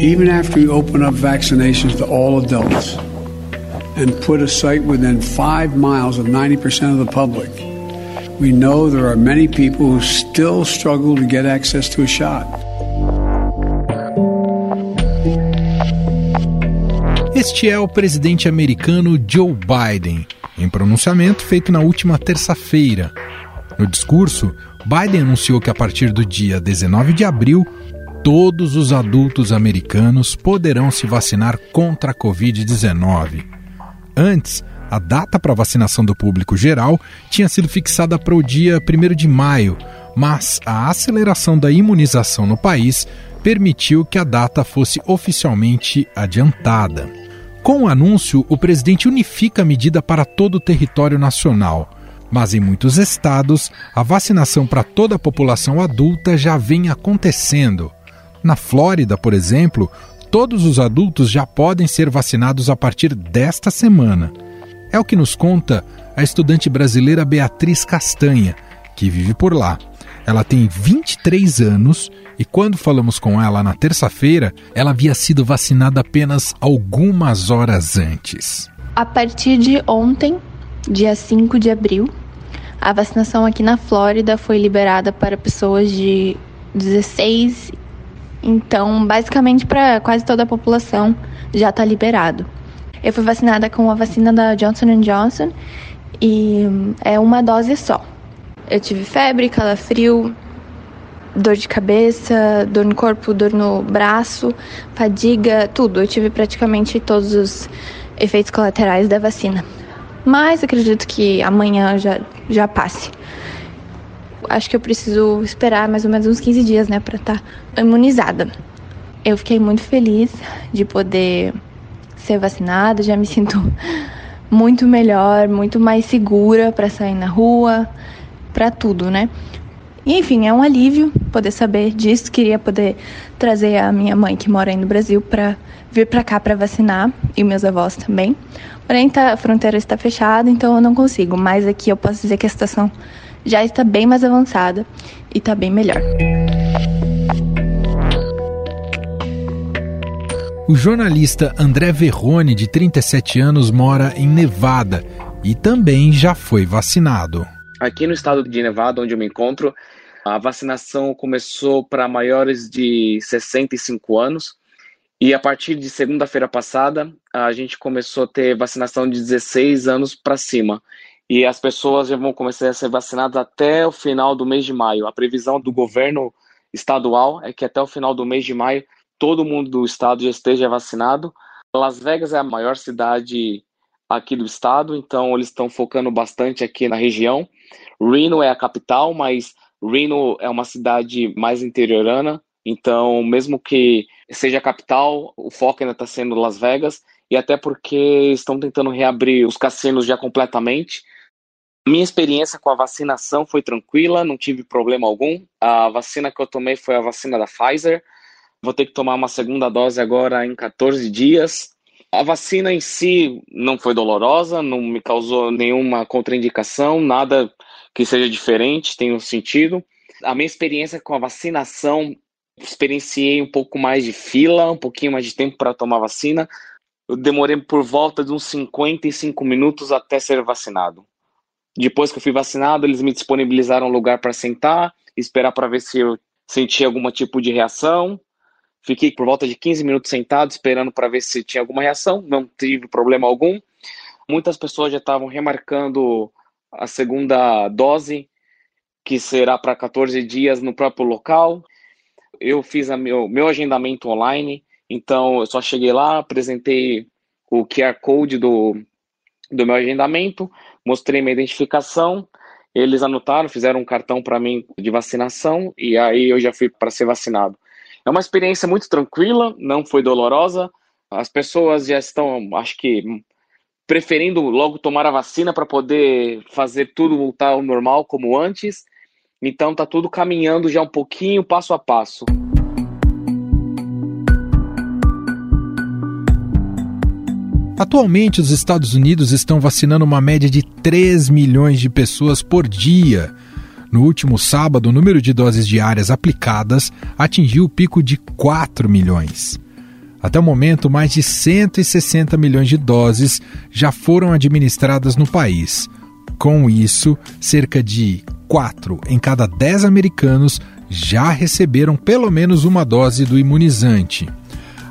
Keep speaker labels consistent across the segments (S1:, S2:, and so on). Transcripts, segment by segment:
S1: Even after we open up vaccinations to all adults and put a site within five miles of 90% of the public, we know there are many people who still struggle to get access to a shot.
S2: Este é o presidente americano Joe Biden, em pronunciamento feito na última terça-feira. No discurso, Biden anunciou que a partir do dia 19 de abril, todos os adultos americanos poderão se vacinar contra a Covid-19. Antes, a data para vacinação do público geral tinha sido fixada para o dia 1 de maio, mas a aceleração da imunização no país permitiu que a data fosse oficialmente adiantada. Com o anúncio, o presidente unifica a medida para todo o território nacional. Mas em muitos estados, a vacinação para toda a população adulta já vem acontecendo. Na Flórida, por exemplo, todos os adultos já podem ser vacinados a partir desta semana. É o que nos conta a estudante brasileira Beatriz Castanha, que vive por lá. Ela tem 23 anos e quando falamos com ela na terça-feira, ela havia sido vacinada apenas algumas horas antes.
S3: A partir de ontem, dia 5 de abril, a vacinação aqui na Flórida foi liberada para pessoas de 16, então basicamente para quase toda a população já está liberado. Eu fui vacinada com a vacina da Johnson Johnson e é uma dose só. Eu tive febre, calafrio, dor de cabeça, dor no corpo, dor no braço, fadiga, tudo. Eu tive praticamente todos os efeitos colaterais da vacina. Mas acredito que amanhã já, já passe. Acho que eu preciso esperar mais ou menos uns 15 dias, né, para estar tá imunizada. Eu fiquei muito feliz de poder ser vacinada, já me sinto muito melhor, muito mais segura para sair na rua, para tudo, né? E, enfim, é um alívio poder saber disso. Queria poder trazer a minha mãe que mora aí no Brasil para vir para cá para vacinar e meus avós também. Porém, tá, a fronteira está fechada, então eu não consigo. Mas aqui eu posso dizer que a situação já está bem mais avançada e está bem melhor.
S2: O jornalista André Verrone, de 37 anos, mora em Nevada e também já foi vacinado.
S4: Aqui no estado de Nevada, onde eu me encontro, a vacinação começou para maiores de 65 anos e a partir de segunda-feira passada, a gente começou a ter vacinação de 16 anos para cima. E as pessoas já vão começar a ser vacinadas até o final do mês de maio. A previsão do governo estadual é que até o final do mês de maio todo mundo do estado já esteja vacinado. Las Vegas é a maior cidade aqui do estado, então eles estão focando bastante aqui na região. Reno é a capital, mas Reno é uma cidade mais interiorana, então, mesmo que seja a capital, o foco ainda está sendo Las Vegas, e até porque estão tentando reabrir os cassinos já completamente. Minha experiência com a vacinação foi tranquila, não tive problema algum. A vacina que eu tomei foi a vacina da Pfizer. Vou ter que tomar uma segunda dose agora em 14 dias. A vacina em si não foi dolorosa, não me causou nenhuma contraindicação, nada que seja diferente, tenha sentido. A minha experiência com a vacinação experienciei um pouco mais de fila, um pouquinho mais de tempo para tomar vacina. Eu demorei por volta de uns 55 minutos até ser vacinado. Depois que eu fui vacinado, eles me disponibilizaram um lugar para sentar, esperar para ver se eu sentia algum tipo de reação. Fiquei por volta de 15 minutos sentado, esperando para ver se tinha alguma reação. Não tive problema algum. Muitas pessoas já estavam remarcando a segunda dose, que será para 14 dias no próprio local eu fiz meu, meu agendamento online, então eu só cheguei lá, apresentei o QR Code do, do meu agendamento, mostrei minha identificação, eles anotaram, fizeram um cartão para mim de vacinação e aí eu já fui para ser vacinado. É uma experiência muito tranquila, não foi dolorosa. As pessoas já estão, acho que, preferindo logo tomar a vacina para poder fazer tudo voltar ao normal como antes. Então tá tudo caminhando já um pouquinho, passo a passo.
S2: Atualmente, os Estados Unidos estão vacinando uma média de 3 milhões de pessoas por dia. No último sábado, o número de doses diárias aplicadas atingiu o pico de 4 milhões. Até o momento, mais de 160 milhões de doses já foram administradas no país. Com isso, cerca de 4 em cada 10 americanos já receberam pelo menos uma dose do imunizante.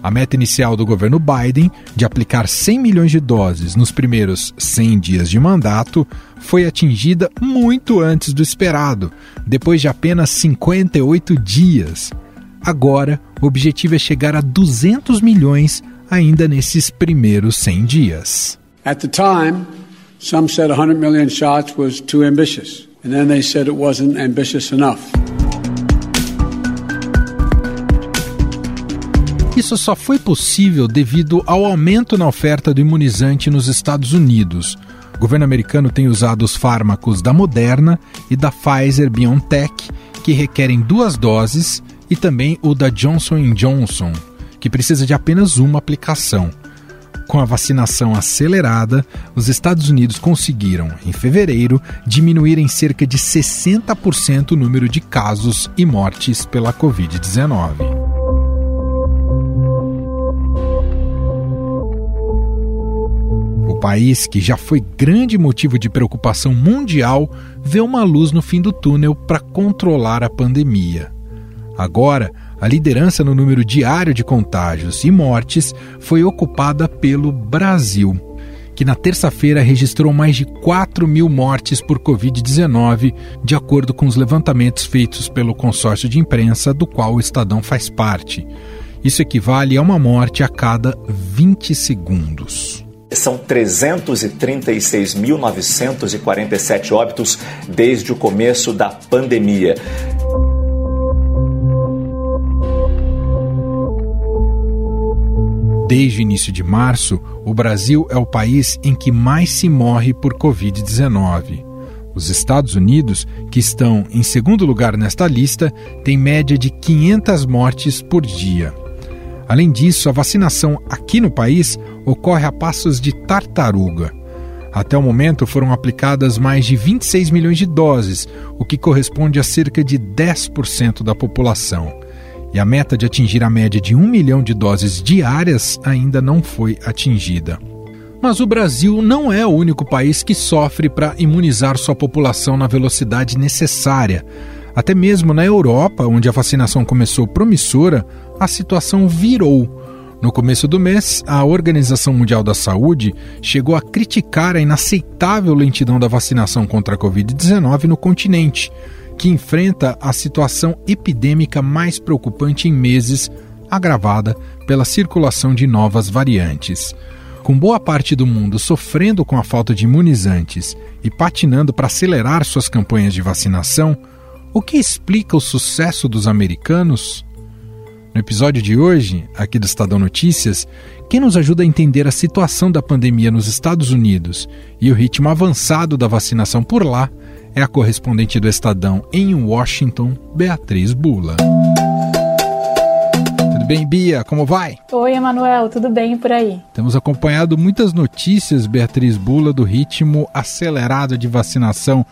S2: A meta inicial do governo Biden, de aplicar 100 milhões de doses nos primeiros 100 dias de mandato, foi atingida muito antes do esperado, depois de apenas 58 dias. Agora, o objetivo é chegar a 200 milhões ainda nesses primeiros 100 dias.
S1: At the time, some said 100 million shots was too ambitious, and then they said it wasn't ambitious enough.
S2: Isso só foi possível devido ao aumento na oferta do imunizante nos Estados Unidos. O governo americano tem usado os fármacos da Moderna e da Pfizer BioNTech, que requerem duas doses, e também o da Johnson Johnson, que precisa de apenas uma aplicação. Com a vacinação acelerada, os Estados Unidos conseguiram, em fevereiro, diminuir em cerca de 60% o número de casos e mortes pela Covid-19. País, que já foi grande motivo de preocupação mundial, vê uma luz no fim do túnel para controlar a pandemia. Agora, a liderança no número diário de contágios e mortes foi ocupada pelo Brasil, que na terça-feira registrou mais de 4 mil mortes por Covid-19, de acordo com os levantamentos feitos pelo consórcio de imprensa do qual o Estadão faz parte. Isso equivale a uma morte a cada 20 segundos.
S5: São 336.947 óbitos desde o começo da pandemia.
S2: Desde o início de março, o Brasil é o país em que mais se morre por Covid-19. Os Estados Unidos, que estão em segundo lugar nesta lista, têm média de 500 mortes por dia. Além disso, a vacinação aqui no país ocorre a passos de tartaruga. Até o momento foram aplicadas mais de 26 milhões de doses, o que corresponde a cerca de 10% da população. E a meta de atingir a média de 1 milhão de doses diárias ainda não foi atingida. Mas o Brasil não é o único país que sofre para imunizar sua população na velocidade necessária. Até mesmo na Europa, onde a vacinação começou promissora, a situação virou. No começo do mês, a Organização Mundial da Saúde chegou a criticar a inaceitável lentidão da vacinação contra a Covid-19 no continente, que enfrenta a situação epidêmica mais preocupante em meses, agravada pela circulação de novas variantes. Com boa parte do mundo sofrendo com a falta de imunizantes e patinando para acelerar suas campanhas de vacinação, o que explica o sucesso dos americanos? No episódio de hoje, aqui do Estadão Notícias, quem nos ajuda a entender a situação da pandemia nos Estados Unidos e o ritmo avançado da vacinação por lá é a correspondente do Estadão em Washington, Beatriz Bula. Tudo bem, Bia? Como vai?
S6: Oi, Emanuel, tudo bem por aí?
S2: Temos acompanhado muitas notícias, Beatriz Bula, do ritmo acelerado de vacinação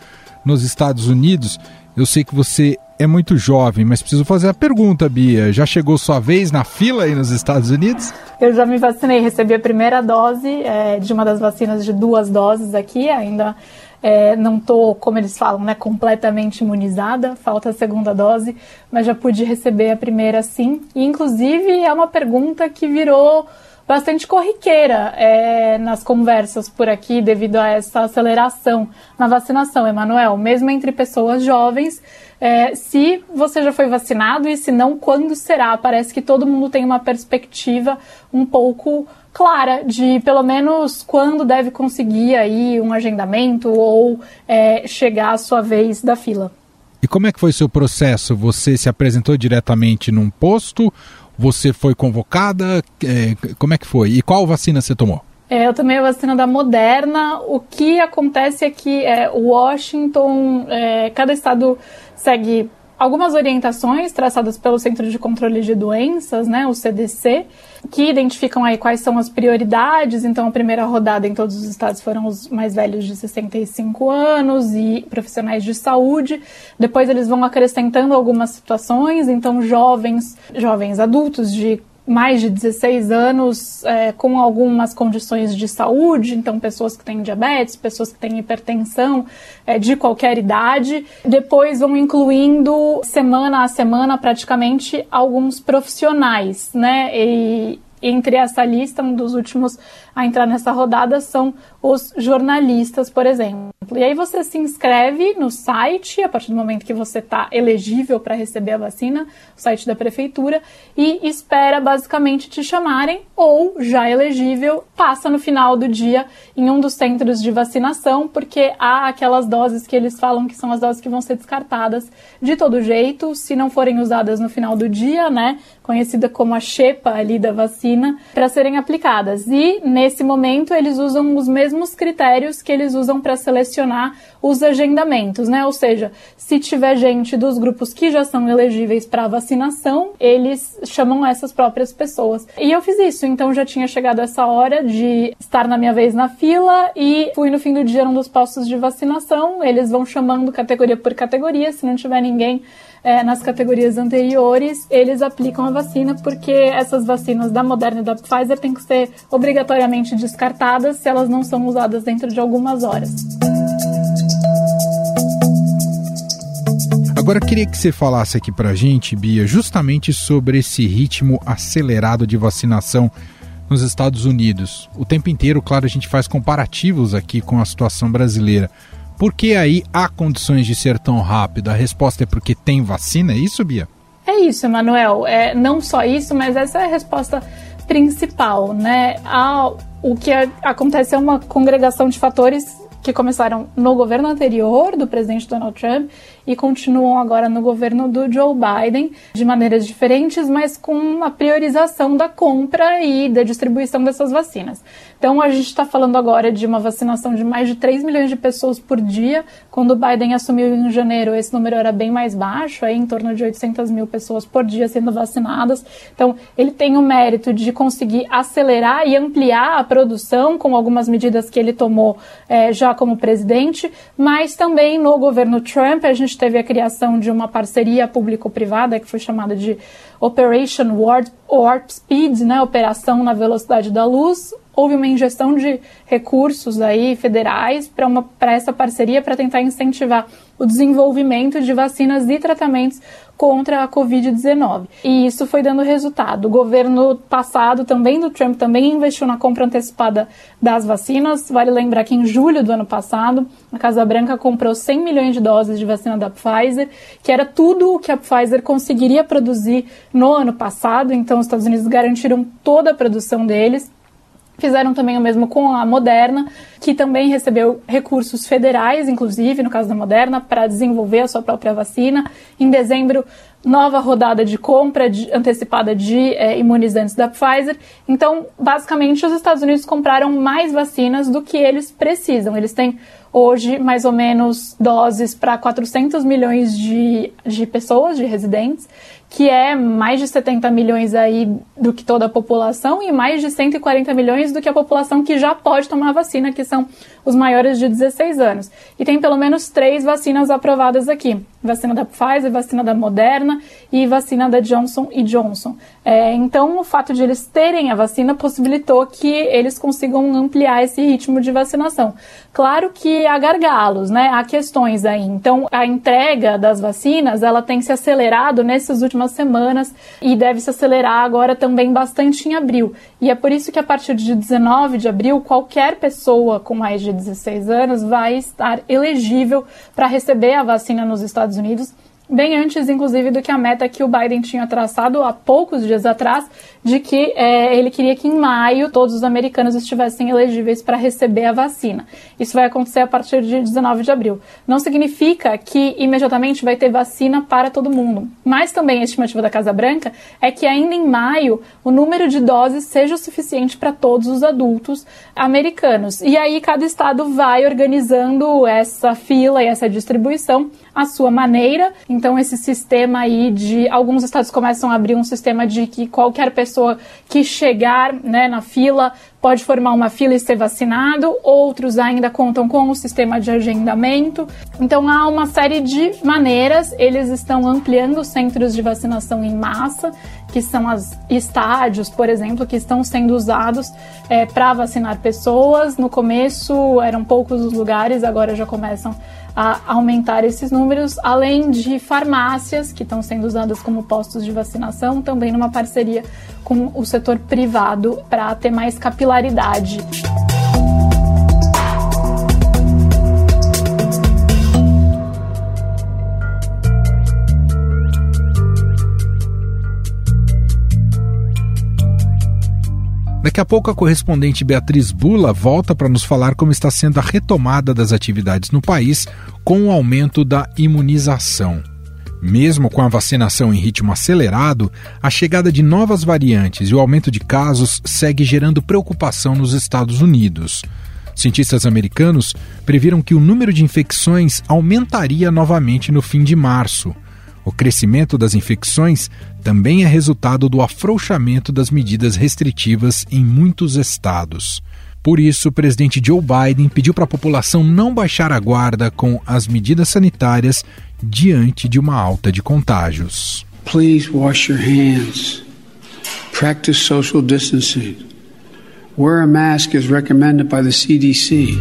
S2: nos Estados Unidos. Eu sei que você é muito jovem, mas preciso fazer a pergunta, Bia. Já chegou sua vez na fila aí nos Estados Unidos?
S6: Eu já me vacinei, recebi a primeira dose é, de uma das vacinas de duas doses aqui, ainda é, não estou, como eles falam, né, completamente imunizada, falta a segunda dose, mas já pude receber a primeira sim. E, inclusive, é uma pergunta que virou bastante corriqueira é, nas conversas por aqui devido a essa aceleração na vacinação, Emanuel, mesmo entre pessoas jovens. É, se você já foi vacinado e se não, quando será? Parece que todo mundo tem uma perspectiva um pouco clara de pelo menos quando deve conseguir aí um agendamento ou é, chegar a sua vez da fila.
S2: E como é que foi seu processo? Você se apresentou diretamente num posto você foi convocada? É, como é que foi? E qual vacina você tomou?
S6: É, eu tomei a vacina da Moderna. O que acontece é que é, Washington, é, cada estado segue algumas orientações traçadas pelo Centro de Controle de Doenças, né, o CDC, que identificam aí quais são as prioridades. Então, a primeira rodada em todos os estados foram os mais velhos de 65 anos e profissionais de saúde. Depois eles vão acrescentando algumas situações, então jovens, jovens adultos de mais de 16 anos é, com algumas condições de saúde, então pessoas que têm diabetes, pessoas que têm hipertensão é, de qualquer idade. Depois vão incluindo semana a semana praticamente alguns profissionais, né? E entre essa lista, um dos últimos a entrar nessa rodada são os jornalistas, por exemplo. E aí você se inscreve no site, a partir do momento que você está elegível para receber a vacina, o site da prefeitura, e espera basicamente te chamarem, ou já elegível, passa no final do dia em um dos centros de vacinação, porque há aquelas doses que eles falam que são as doses que vão ser descartadas de todo jeito, se não forem usadas no final do dia, né? Conhecida como a xepa ali da vacina, para serem aplicadas. E nesse momento eles usam os mesmos critérios que eles usam para selecionar os agendamentos, né? Ou seja, se tiver gente dos grupos que já são elegíveis para vacinação, eles chamam essas próprias pessoas. E eu fiz isso, então já tinha chegado essa hora de estar na minha vez na fila e fui no fim do dia num dos postos de vacinação. Eles vão chamando categoria por categoria, se não tiver ninguém é, nas categorias anteriores, eles aplicam a vacina, porque essas vacinas da Moderna e da Pfizer têm que ser obrigatoriamente descartadas se elas não são usadas dentro de algumas horas.
S2: Agora queria que você falasse aqui pra gente, Bia, justamente sobre esse ritmo acelerado de vacinação nos Estados Unidos. O tempo inteiro, claro, a gente faz comparativos aqui com a situação brasileira. Por que aí há condições de ser tão rápido? A resposta é porque tem vacina, é isso, Bia?
S6: É isso, Emanuel. É, não só isso, mas essa é a resposta principal, né? Há, o que acontece é uma congregação de fatores que começaram no governo anterior do presidente Donald Trump e continuam agora no governo do Joe Biden de maneiras diferentes, mas com uma priorização da compra e da distribuição dessas vacinas. Então a gente está falando agora de uma vacinação de mais de 3 milhões de pessoas por dia. Quando o Biden assumiu em janeiro, esse número era bem mais baixo, aí em torno de 800 mil pessoas por dia sendo vacinadas. Então ele tem o mérito de conseguir acelerar e ampliar a produção com algumas medidas que ele tomou é, já como presidente, mas também no governo Trump a gente teve a criação de uma parceria público-privada que foi chamada de Operation Warp, Speed, né, operação na velocidade da luz. Houve uma injeção de recursos aí federais para essa parceria para tentar incentivar o desenvolvimento de vacinas e tratamentos contra a Covid-19. E isso foi dando resultado. O governo passado, também do Trump, também investiu na compra antecipada das vacinas. Vale lembrar que em julho do ano passado, a Casa Branca comprou 100 milhões de doses de vacina da Pfizer, que era tudo o que a Pfizer conseguiria produzir no ano passado. Então, os Estados Unidos garantiram toda a produção deles. Fizeram também o mesmo com a Moderna, que também recebeu recursos federais, inclusive, no caso da Moderna, para desenvolver a sua própria vacina. Em dezembro, nova rodada de compra de, antecipada de é, imunizantes da Pfizer. Então, basicamente, os Estados Unidos compraram mais vacinas do que eles precisam. Eles têm hoje mais ou menos doses para 400 milhões de, de pessoas, de residentes, que é mais de 70 milhões aí do que toda a população e mais de 140 milhões do que a população que já pode tomar vacina, que são os maiores de 16 anos. E tem pelo menos três vacinas aprovadas aqui: vacina da Pfizer, vacina da Moderna e vacina da Johnson Johnson. É, então, o fato de eles terem a vacina possibilitou que eles consigam ampliar esse ritmo de vacinação. Claro que há gargalos, né? Há questões aí. Então, a entrega das vacinas, ela tem se acelerado nessas últimas semanas e deve se acelerar agora também bastante em abril. E é por isso que a partir de 19 de abril, qualquer pessoa com mais de 16 anos vai estar elegível para receber a vacina nos Estados Unidos bem antes, inclusive, do que a meta que o Biden tinha traçado há poucos dias atrás, de que é, ele queria que em maio todos os americanos estivessem elegíveis para receber a vacina. Isso vai acontecer a partir de 19 de abril. Não significa que imediatamente vai ter vacina para todo mundo, mas também a estimativa da Casa Branca é que ainda em maio o número de doses seja o suficiente para todos os adultos americanos. E aí cada estado vai organizando essa fila e essa distribuição à sua maneira. Então esse sistema aí de alguns estados começam a abrir um sistema de que qualquer pessoa que chegar né, na fila pode formar uma fila e ser vacinado, outros ainda contam com o sistema de agendamento. Então há uma série de maneiras, eles estão ampliando os centros de vacinação em massa, que são os estádios, por exemplo, que estão sendo usados é, para vacinar pessoas. No começo eram poucos os lugares, agora já começam a aumentar esses números, além de farmácias que estão sendo usadas como postos de vacinação, também numa parceria com o setor privado para ter mais capilaridade.
S2: Daqui a pouco a correspondente Beatriz Bula volta para nos falar como está sendo a retomada das atividades no país com o aumento da imunização. Mesmo com a vacinação em ritmo acelerado, a chegada de novas variantes e o aumento de casos segue gerando preocupação nos Estados Unidos. Cientistas americanos previram que o número de infecções aumentaria novamente no fim de março. O crescimento das infecções também é resultado do afrouxamento das medidas restritivas em muitos estados. Por isso, o presidente Joe Biden pediu para a população não baixar a guarda com as medidas sanitárias diante de uma alta de contágios.
S1: Please wash your hands. Practice social distancing. Wear a mask as recommended by the CDC.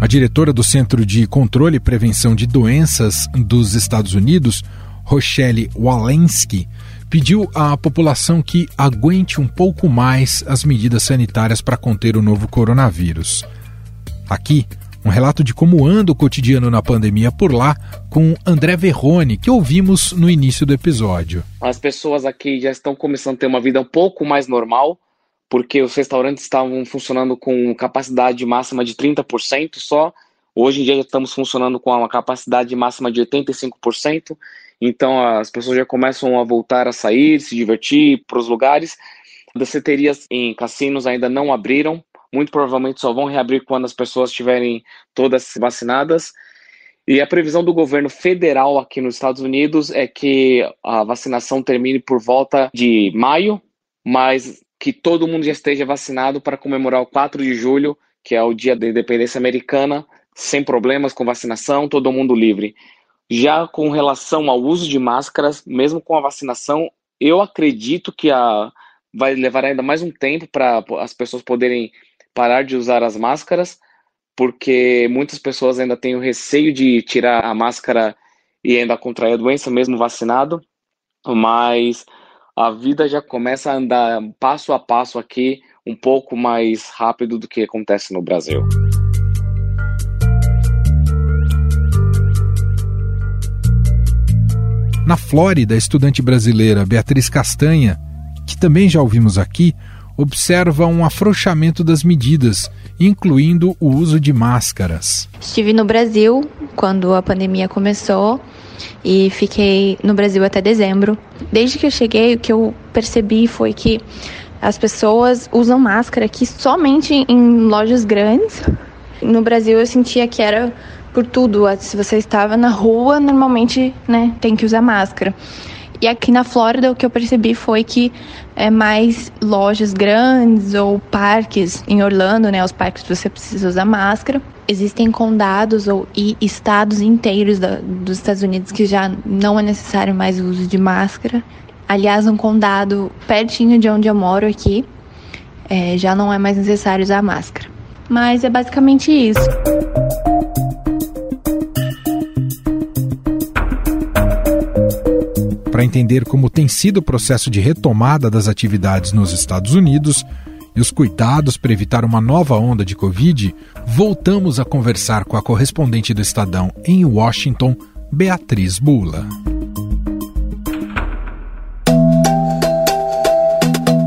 S2: A diretora do Centro de Controle e Prevenção de Doenças dos Estados Unidos, Rochelle Walensky, pediu à população que aguente um pouco mais as medidas sanitárias para conter o novo coronavírus. Aqui, um relato de como anda o cotidiano na pandemia por lá com André Verrone, que ouvimos no início do episódio.
S4: As pessoas aqui já estão começando a ter uma vida um pouco mais normal, porque os restaurantes estavam funcionando com capacidade máxima de 30% só. Hoje em dia já estamos funcionando com uma capacidade máxima de 85%. Então as pessoas já começam a voltar a sair, se divertir para os lugares. Danceterias em cassinos ainda não abriram. Muito provavelmente só vão reabrir quando as pessoas estiverem todas vacinadas. E a previsão do governo federal aqui nos Estados Unidos é que a vacinação termine por volta de maio, mas que todo mundo já esteja vacinado para comemorar o 4 de julho, que é o dia da independência americana, sem problemas com vacinação, todo mundo livre. Já com relação ao uso de máscaras, mesmo com a vacinação, eu acredito que a, vai levar ainda mais um tempo para as pessoas poderem parar de usar as máscaras, porque muitas pessoas ainda têm o receio de tirar a máscara e ainda contrair a doença, mesmo vacinado. Mas a vida já começa a andar passo a passo aqui, um pouco mais rápido do que acontece no Brasil.
S2: Na Flórida, a estudante brasileira Beatriz Castanha, que também já ouvimos aqui, observa um afrouxamento das medidas, incluindo o uso de máscaras.
S3: Estive no Brasil quando a pandemia começou e fiquei no Brasil até dezembro. Desde que eu cheguei, o que eu percebi foi que as pessoas usam máscara aqui somente em lojas grandes. No Brasil eu sentia que era por tudo. Se você estava na rua, normalmente, né, tem que usar máscara. E aqui na Flórida o que eu percebi foi que é mais lojas grandes ou parques em Orlando, né, os parques você precisa usar máscara. Existem condados ou e estados inteiros da, dos Estados Unidos que já não é necessário mais o uso de máscara. Aliás, um condado pertinho de onde eu moro aqui é, já não é mais necessário usar máscara. Mas é basicamente isso.
S2: Para entender como tem sido o processo de retomada das atividades nos Estados Unidos, e os cuidados para evitar uma nova onda de Covid, voltamos a conversar com a correspondente do Estadão em Washington, Beatriz Bula.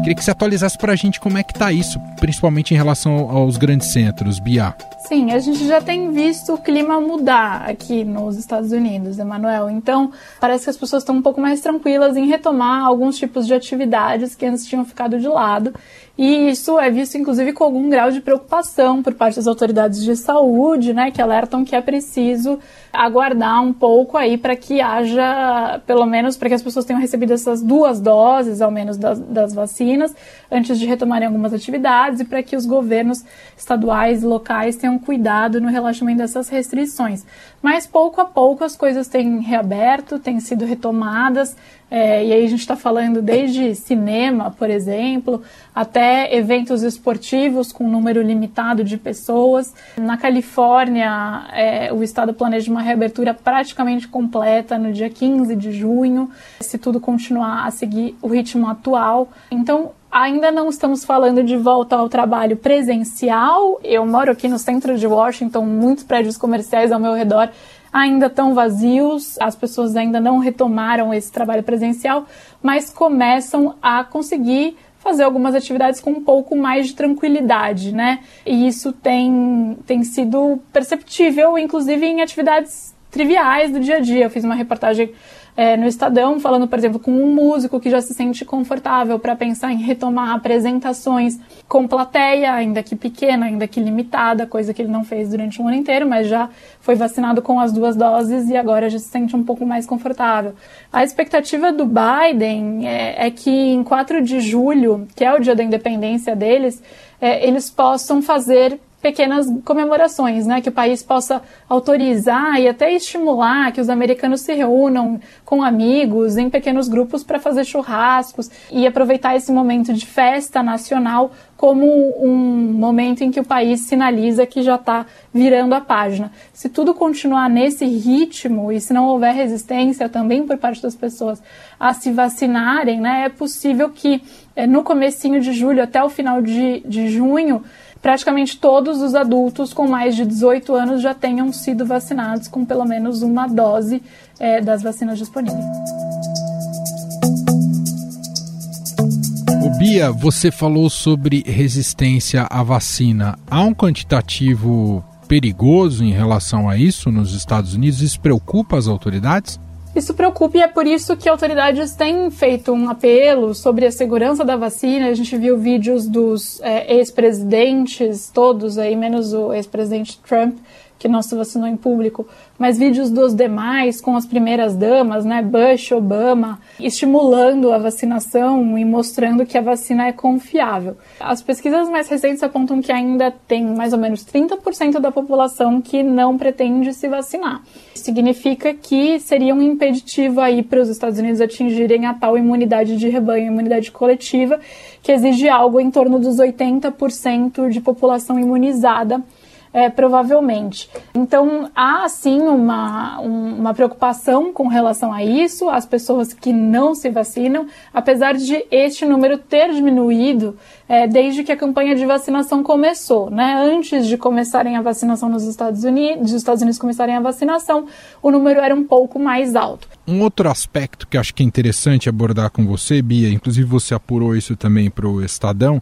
S2: Queria que você atualizasse para a gente como é que está isso, principalmente em relação aos grandes centros, Bia.
S6: Sim, a gente já tem visto o clima mudar aqui nos Estados Unidos, Emanuel. Então, parece que as pessoas estão um pouco mais tranquilas em retomar alguns tipos de atividades que antes tinham ficado de lado. E isso é visto, inclusive, com algum grau de preocupação por parte das autoridades de saúde, né, que alertam que é preciso aguardar um pouco aí para que haja, pelo menos, para que as pessoas tenham recebido essas duas doses, ao menos, das, das vacinas, antes de retomarem algumas atividades e para que os governos estaduais e locais tenham tenham cuidado no relaxamento dessas restrições. Mas pouco a pouco as coisas têm reaberto, têm sido retomadas, é, e aí a gente está falando desde cinema, por exemplo, até eventos esportivos com um número limitado de pessoas. Na Califórnia, é, o estado planeja uma reabertura praticamente completa no dia 15 de junho, se tudo continuar a seguir o ritmo atual. Então, ainda não estamos falando de volta ao trabalho presencial. Eu moro aqui no centro de Washington, muitos prédios comerciais ao meu redor ainda estão vazios, as pessoas ainda não retomaram esse trabalho presencial, mas começam a conseguir fazer algumas atividades com um pouco mais de tranquilidade, né? E isso tem, tem sido perceptível, inclusive em atividades triviais do dia a dia. Eu fiz uma reportagem é, no Estadão, falando, por exemplo, com um músico que já se sente confortável para pensar em retomar apresentações com plateia, ainda que pequena, ainda que limitada, coisa que ele não fez durante um ano inteiro, mas já foi vacinado com as duas doses e agora já se sente um pouco mais confortável. A expectativa do Biden é, é que em 4 de julho, que é o dia da independência deles, é, eles possam fazer pequenas comemorações, né? Que o país possa autorizar e até estimular que os americanos se reúnam com amigos em pequenos grupos para fazer churrascos e aproveitar esse momento de festa nacional como um momento em que o país sinaliza que já está virando a página. Se tudo continuar nesse ritmo e se não houver resistência também por parte das pessoas a se vacinarem, né, é possível que eh, no comecinho de julho até o final de, de junho praticamente todos os adultos com mais de 18 anos já tenham sido vacinados com pelo menos uma dose é, das vacinas disponíveis.
S2: Bia, você falou sobre resistência à vacina. Há um quantitativo perigoso em relação a isso nos Estados Unidos? Isso preocupa as autoridades?
S6: Isso preocupa e é por isso que autoridades têm feito um apelo sobre a segurança da vacina. A gente viu vídeos dos é, ex-presidentes, todos aí, menos o ex-presidente Trump, que não se vacinou em público, mas vídeos dos demais com as primeiras damas, né, Bush, Obama, estimulando a vacinação e mostrando que a vacina é confiável. As pesquisas mais recentes apontam que ainda tem mais ou menos 30% da população que não pretende se vacinar. Significa que seria um impeditivo aí para os Estados Unidos atingirem a tal imunidade de rebanho, imunidade coletiva, que exige algo em torno dos 80% de população imunizada é, provavelmente. Então, há sim uma, uma preocupação com relação a isso, as pessoas que não se vacinam, apesar de este número ter diminuído é, desde que a campanha de vacinação começou. Né? Antes de começarem a vacinação nos Estados Unidos, os Estados Unidos começarem a vacinação, o número era um pouco mais alto.
S2: Um outro aspecto que acho que é interessante abordar com você, Bia, inclusive você apurou isso também para o Estadão,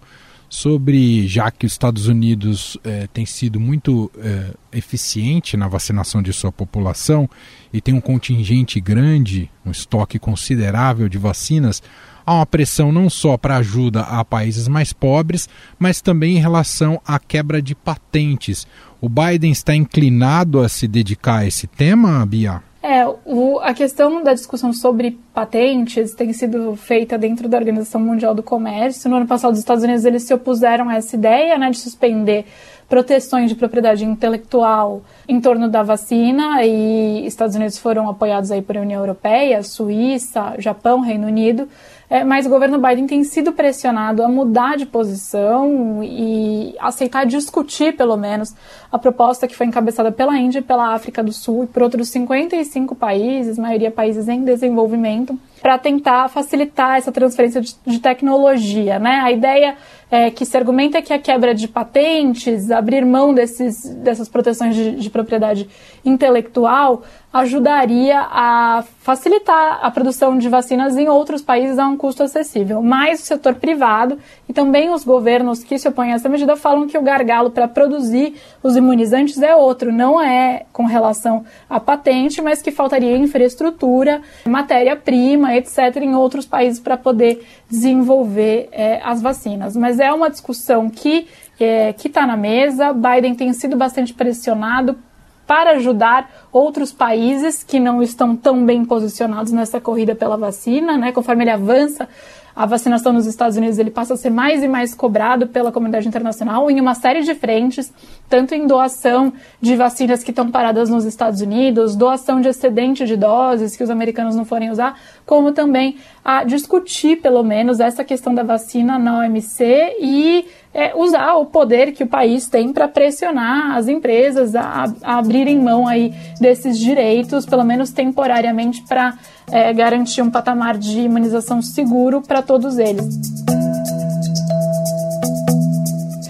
S2: sobre, já que os Estados Unidos é, tem sido muito é, eficiente na vacinação de sua população e tem um contingente grande, um estoque considerável de vacinas, há uma pressão não só para ajuda a países mais pobres, mas também em relação à quebra de patentes. O Biden está inclinado a se dedicar a esse tema, Bia?
S6: É, o, a questão da discussão sobre patentes tem sido feita dentro da Organização Mundial do Comércio. No ano passado, os Estados Unidos eles se opuseram a essa ideia né, de suspender proteções de propriedade intelectual em torno da vacina e Estados Unidos foram apoiados aí por União Europeia, Suíça, Japão, Reino Unido. É, mas o governo Biden tem sido pressionado a mudar de posição e aceitar discutir, pelo menos, a proposta que foi encabeçada pela Índia, pela África do Sul e por outros 55 países, maioria países em desenvolvimento, para tentar facilitar essa transferência de, de tecnologia. Né? A ideia é, que se argumenta que a quebra de patentes, abrir mão desses, dessas proteções de, de propriedade intelectual, ajudaria a facilitar a produção de vacinas em outros países a um custo acessível. Mas o setor privado e também os governos que se opõem a essa medida falam que o gargalo para produzir os imunizantes é outro, não é com relação à patente, mas que faltaria infraestrutura, matéria-prima, etc., em outros países para poder desenvolver é, as vacinas. Mas é uma discussão que é, que está na mesa. Biden tem sido bastante pressionado para ajudar outros países que não estão tão bem posicionados nessa corrida pela vacina, né? Conforme ele avança a vacinação nos Estados Unidos ele passa a ser mais e mais cobrado pela comunidade internacional em uma série de frentes, tanto em doação de vacinas que estão paradas nos Estados Unidos, doação de excedente de doses que os americanos não forem usar, como também a discutir, pelo menos, essa questão da vacina na OMC e é, usar o poder que o país tem para pressionar as empresas a, a, abrirem mão aí desses direitos, pelo menos temporariamente, para é, garantir um patamar de imunização seguro para todos eles.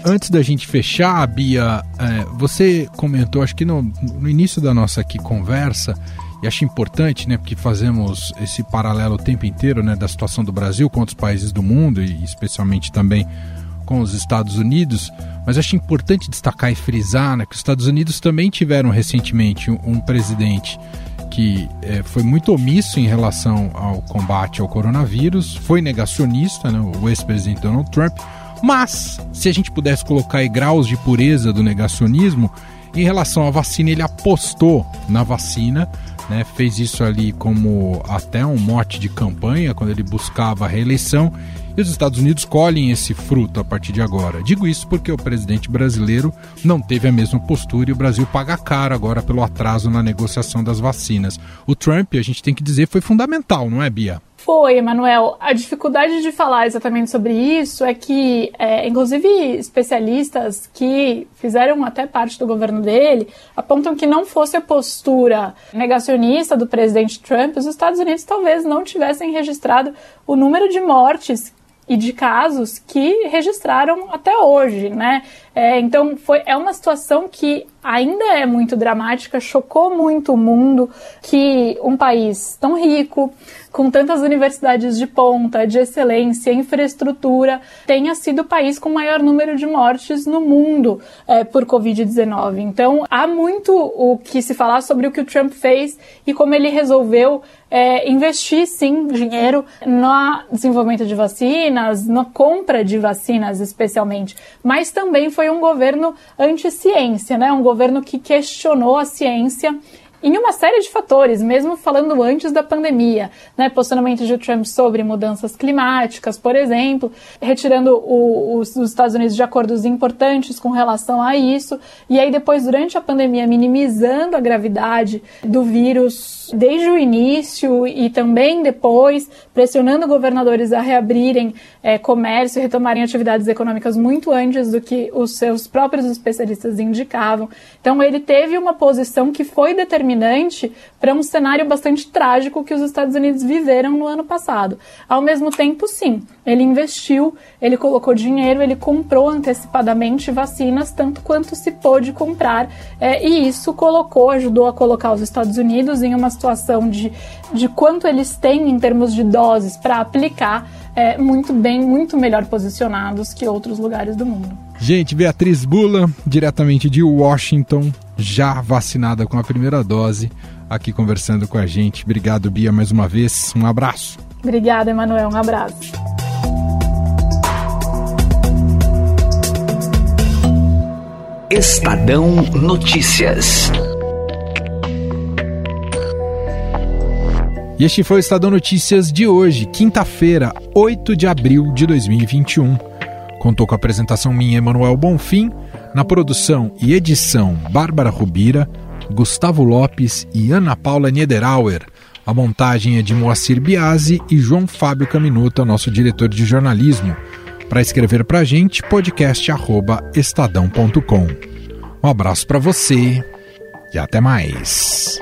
S2: Antes da gente fechar, Bia, é, você comentou, acho que no, no início da nossa aqui conversa, e acho importante, né, porque fazemos esse paralelo o tempo inteiro, né, da situação do Brasil com outros países do mundo e especialmente também com os Estados Unidos, mas acho importante destacar e frisar né, que os Estados Unidos também tiveram recentemente um, um presidente que é, foi muito omisso em relação ao combate ao coronavírus, foi negacionista, né, o ex-presidente Donald Trump, mas se a gente pudesse colocar aí graus de pureza do negacionismo, em relação à vacina, ele apostou na vacina, né, fez isso ali como até um mote de campanha quando ele buscava a reeleição e os Estados Unidos colhem esse fruto a partir de agora. Digo isso porque o presidente brasileiro não teve a mesma postura e o Brasil paga caro agora pelo atraso na negociação das vacinas. O Trump, a gente tem que dizer, foi fundamental, não é, Bia?
S6: Foi, Emanuel. A dificuldade de falar exatamente sobre isso é que, é, inclusive, especialistas que fizeram até parte do governo dele apontam que não fosse a postura negacionista do presidente Trump, os Estados Unidos talvez não tivessem registrado o número de mortes e de casos que registraram até hoje, né? É, então foi, é uma situação que ainda é muito dramática, chocou muito o mundo que um país tão rico, com tantas universidades de ponta, de excelência, infraestrutura, tenha sido o país com maior número de mortes no mundo é, por Covid-19. Então há muito o que se falar sobre o que o Trump fez e como ele resolveu é, investir sim dinheiro no desenvolvimento de vacinas, na compra de vacinas especialmente, mas também foi um governo anti-ciência, né? um governo que questionou a ciência em uma série de fatores, mesmo falando antes da pandemia, né? Posicionamento de Trump sobre mudanças climáticas, por exemplo, retirando o, os, os, Estados Unidos de acordos importantes com relação a isso, e aí depois, durante a pandemia, minimizando a gravidade do vírus desde o início e também depois, pressionando governadores a reabrirem é, comércio e retomarem atividades econômicas muito antes do que os seus próprios especialistas indicavam. Então, ele teve uma posição que foi determinante para um cenário bastante trágico que os Estados Unidos viveram no ano passado. Ao mesmo tempo, sim, ele investiu, ele colocou dinheiro, ele comprou antecipadamente vacinas, tanto quanto se pôde comprar, é, e isso colocou, ajudou a colocar os Estados Unidos em uma situação de, de quanto eles têm em termos de doses para aplicar é, muito bem, muito melhor posicionados que outros lugares do mundo.
S2: Gente, Beatriz Bula, diretamente de Washington, já vacinada com a primeira dose, aqui conversando com a gente. Obrigado, Bia, mais uma vez. Um abraço.
S6: Obrigada, Emanuel. Um abraço.
S7: Estadão Notícias.
S2: E este foi o Estadão Notícias de hoje, quinta-feira, 8 de abril de 2021. Contou com a apresentação minha, Emanuel Bonfim, na produção e edição Bárbara Rubira, Gustavo Lopes e Ana Paula Niederauer. A montagem é de Moacir Biasi e João Fábio Caminuta, nosso diretor de jornalismo. Para escrever para a gente, podcast@estadão.com. Um abraço para você e até mais.